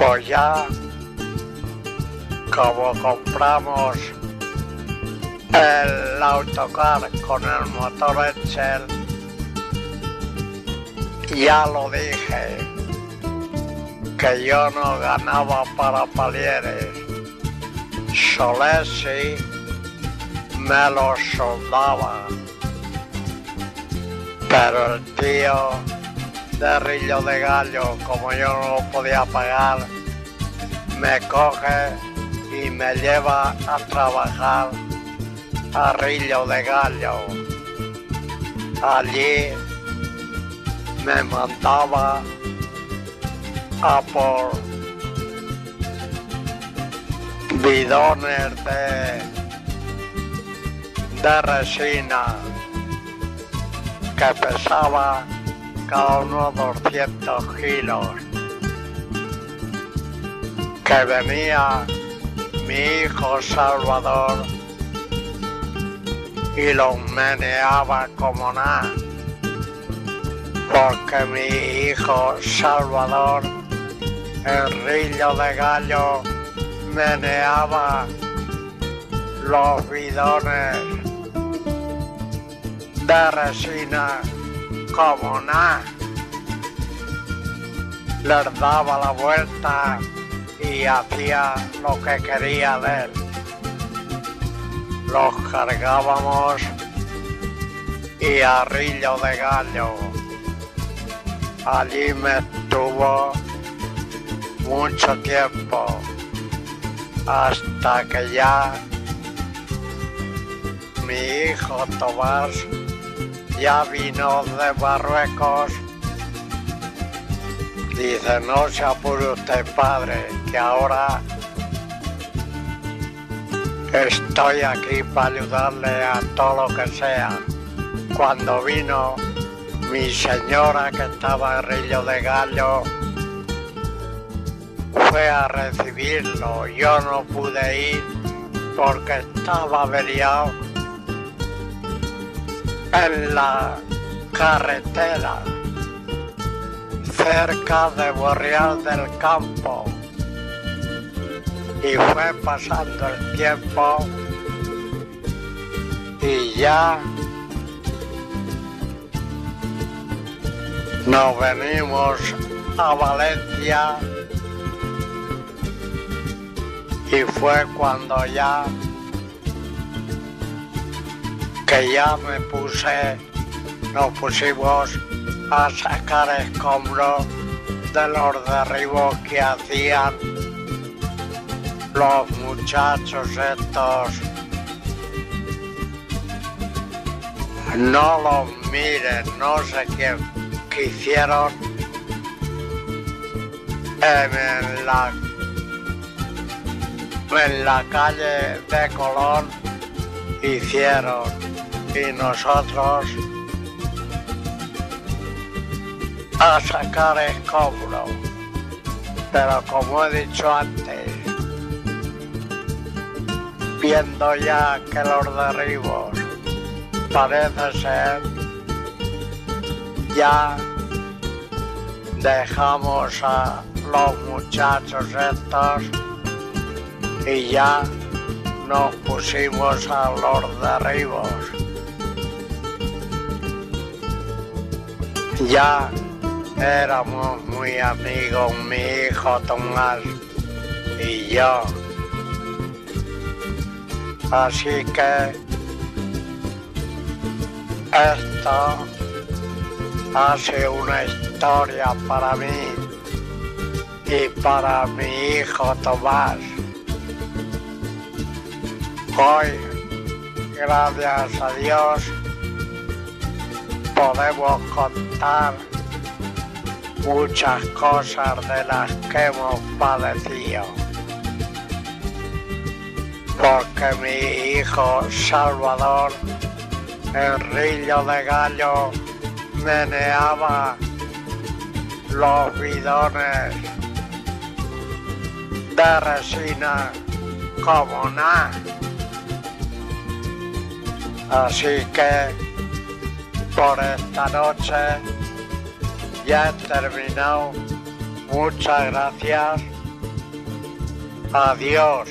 Pues ya, como compramos el autocar con el motor Excel, ya lo dije, que yo no ganaba para palieres. Solesi me lo soldaba. Pero el tío de Rillo de Gallo, como yo no podía pagar, me coge y me lleva a trabajar a Rillo de Gallo. Allí me mandaba a por bidones de, de resina que pesaba cada uno 200 kilos. Que venía mi hijo Salvador y los meneaba como nada. Porque mi hijo Salvador, el rillo de gallo, meneaba los bidones de resina nada. Les daba la vuelta y hacía lo que quería de él. Los cargábamos y a de gallo. Allí me estuvo mucho tiempo hasta que ya mi hijo Tomás ya vino de Marruecos. Dice, no se apure usted padre, que ahora estoy aquí para ayudarle a todo lo que sea. Cuando vino mi señora que estaba en Rillo de Gallo, fue a recibirlo. Yo no pude ir porque estaba averiado en la carretera cerca de Borreal del Campo. Y fue pasando el tiempo y ya nos venimos a Valencia y fue cuando ya que ya me puse, nos pusimos a sacar escombros de los derribos que hacían los muchachos estos. No los miren, no sé qué, que hicieron en la, en la calle de Colón, hicieron y nosotros a sacar escombros. Pero como he dicho antes, viendo ya que los derribos parece ser ya dejamos a los muchachos estos y ya nos pusimos a los derribos. Ya éramos muy amigos mi hijo Tomás y yo. Así que esto hace una historia para mí y para mi hijo Tomás. Hoy, gracias a Dios, podemos contar muchas cosas de las que hemos padecido. Porque mi hijo Salvador, el rillo de gallo, meneaba los bidones de resina como nada. Así que por esta noche. Ya he terminado. Muchas gracias. Adiós.